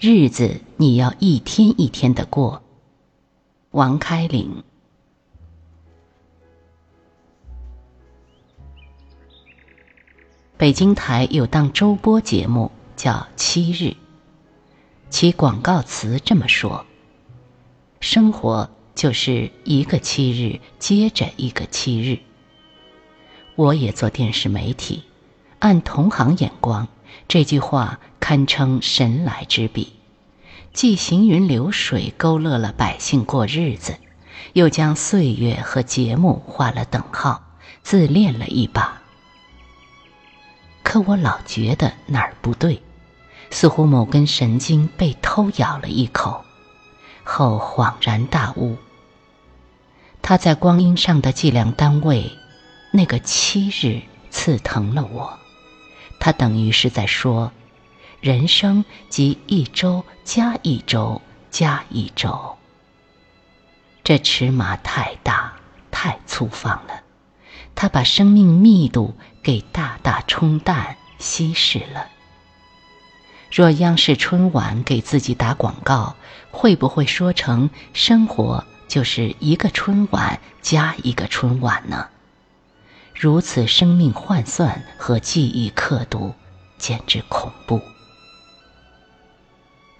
日子你要一天一天的过。王开岭。北京台有档周播节目叫《七日》，其广告词这么说：“生活就是一个七日接着一个七日。”我也做电视媒体，按同行眼光，这句话堪称神来之笔，既行云流水勾勒了百姓过日子，又将岁月和节目画了等号，自恋了一把。可我老觉得哪儿不对，似乎某根神经被偷咬了一口，后恍然大悟。他在光阴上的计量单位，那个七日刺疼了我。他等于是在说，人生即一周加一周加一周。这尺码太大，太粗放了。他把生命密度给大大冲淡、稀释了。若央视春晚给自己打广告，会不会说成“生活就是一个春晚加一个春晚”呢？如此生命换算和记忆刻度，简直恐怖。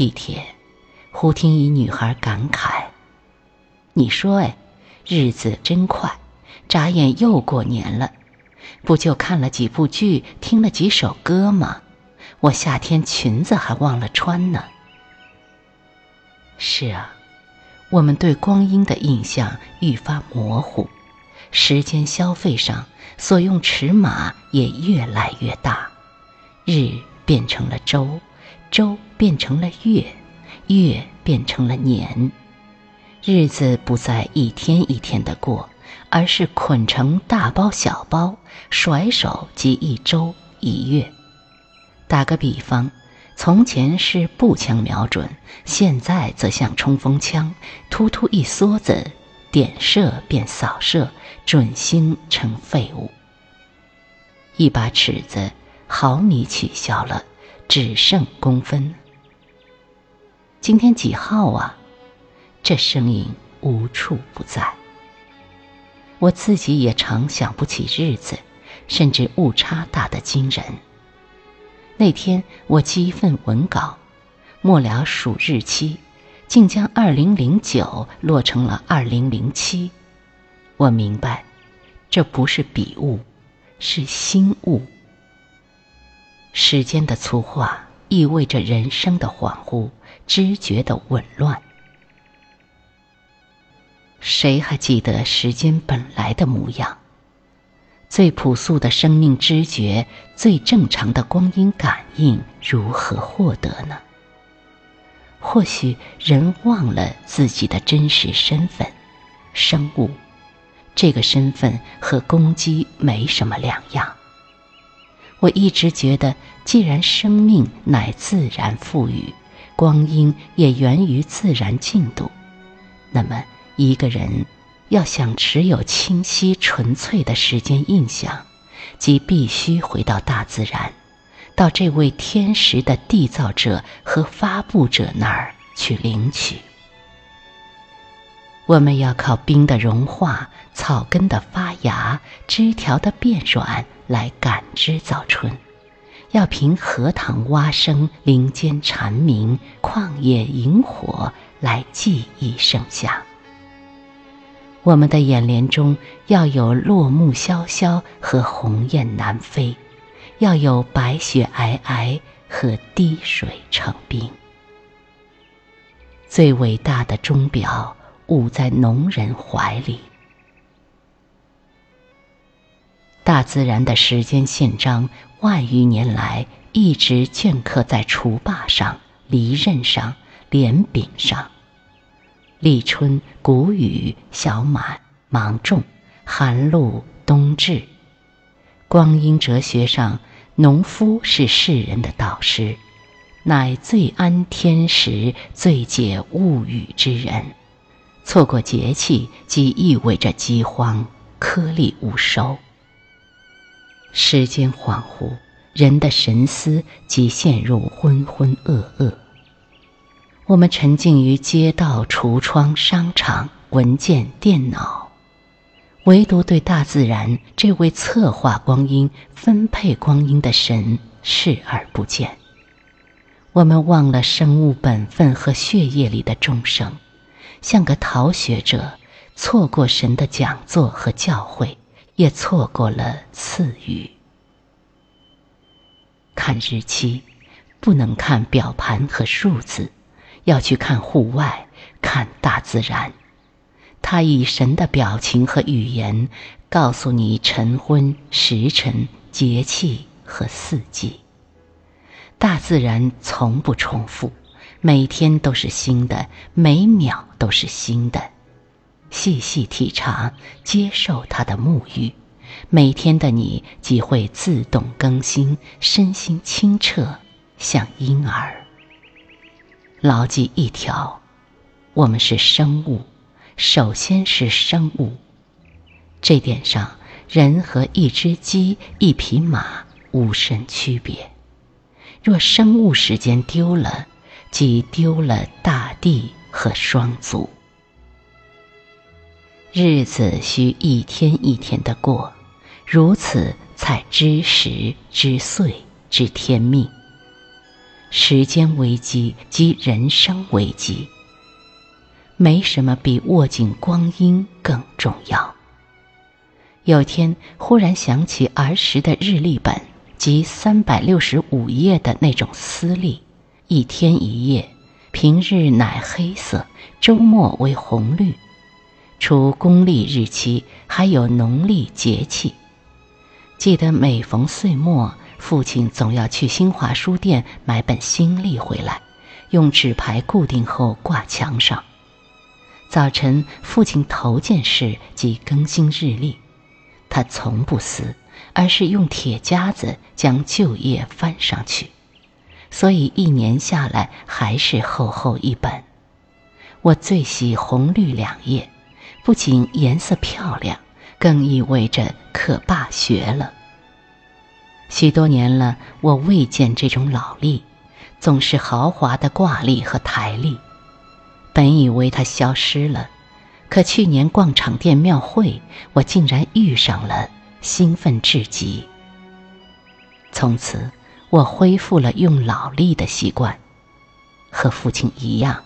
地铁，忽听一女孩感慨：“你说，哎，日子真快。”眨眼又过年了，不就看了几部剧，听了几首歌吗？我夏天裙子还忘了穿呢。是啊，我们对光阴的印象愈发模糊，时间消费上所用尺码也越来越大，日变成了周，周变成了月，月变成了年，日子不再一天一天的过。而是捆成大包小包，甩手即一周一月。打个比方，从前是步枪瞄准，现在则像冲锋枪，突突一梭子，点射变扫射，准星成废物。一把尺子，毫米取消了，只剩公分。今天几号啊？这声音无处不在。我自己也常想不起日子，甚至误差大得惊人。那天我激愤文稿，末了数日期，竟将二零零九落成了二零零七。我明白，这不是笔误，是心误。时间的粗化意味着人生的恍惚，知觉的紊乱。谁还记得时间本来的模样？最朴素的生命知觉，最正常的光阴感应，如何获得呢？或许人忘了自己的真实身份——生物。这个身份和公鸡没什么两样。我一直觉得，既然生命乃自然赋予，光阴也源于自然进度，那么。一个人要想持有清晰纯粹的时间印象，即必须回到大自然，到这位天时的缔造者和发布者那儿去领取。我们要靠冰的融化、草根的发芽、枝条的变软来感知早春；要凭荷塘蛙声、林间蝉鸣、旷野萤火来记忆盛夏。我们的眼帘中要有落木萧萧和鸿雁南飞，要有白雪皑皑和滴水成冰。最伟大的钟表捂在农人怀里。大自然的时间宪章，万余年来一直镌刻在锄把上、犁刃上、镰柄上。立春、谷雨、小满、芒种、寒露、冬至，光阴哲学上，农夫是世人的导师，乃最安天时、最解物语之人。错过节气，即意味着饥荒，颗粒无收。时间恍惚，人的神思即陷入浑浑噩噩。我们沉浸于街道、橱窗、商场、文件、电脑，唯独对大自然这位策划光阴、分配光阴的神视而不见。我们忘了生物本分和血液里的众生，像个逃学者，错过神的讲座和教诲，也错过了赐予。看日期，不能看表盘和数字。要去看户外，看大自然。他以神的表情和语言，告诉你晨昏时辰、节气和四季。大自然从不重复，每天都是新的，每秒都是新的。细细体察，接受它的沐浴，每天的你即会自动更新，身心清澈，像婴儿。牢记一条：我们是生物，首先是生物。这点上，人和一只鸡、一匹马无甚区别。若生物时间丢了，即丢了大地和双足。日子需一天一天的过，如此才知时、知岁、知天命。时间危机及人生危机，没什么比握紧光阴更重要。有天忽然想起儿时的日历本及三百六十五页的那种撕历，一天一夜，平日乃黑色，周末为红绿。除公历日期，还有农历节气。记得每逢岁末。父亲总要去新华书店买本新历回来，用纸牌固定后挂墙上。早晨，父亲头件事即更新日历，他从不撕，而是用铁夹子将旧页翻上去，所以一年下来还是厚厚一本。我最喜红绿两页，不仅颜色漂亮，更意味着可罢学了。许多年了，我未见这种老历，总是豪华的挂历和台历。本以为它消失了，可去年逛场店庙会，我竟然遇上了，兴奋至极。从此，我恢复了用脑力的习惯。和父亲一样，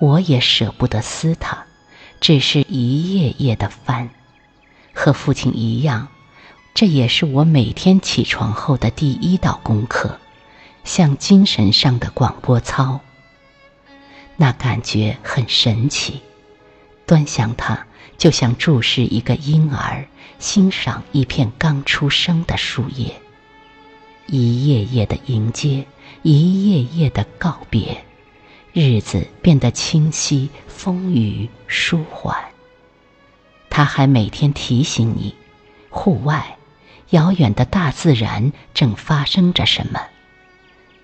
我也舍不得撕它，只是一页页的翻。和父亲一样。这也是我每天起床后的第一道功课，像精神上的广播操。那感觉很神奇，端详它就像注视一个婴儿，欣赏一片刚出生的树叶，一页页的迎接，一页页的告别，日子变得清晰、风雨舒缓。他还每天提醒你，户外。遥远的大自然正发生着什么？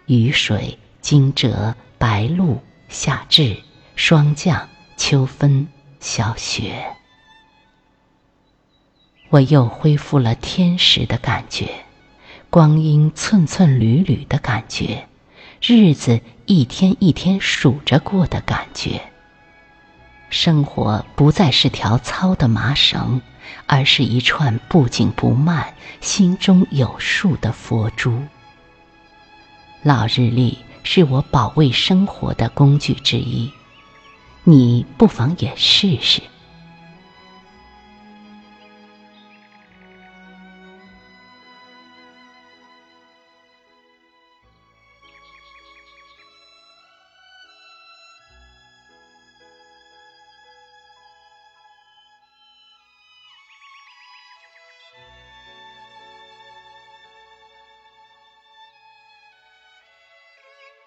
雨水、惊蛰、白露、夏至、霜降、秋分、小雪。我又恢复了天时的感觉，光阴寸寸缕缕的感觉，日子一天一天数着过的感觉。生活不再是条糙的麻绳。而是一串不紧不慢、心中有数的佛珠。老日历是我保卫生活的工具之一，你不妨也试试。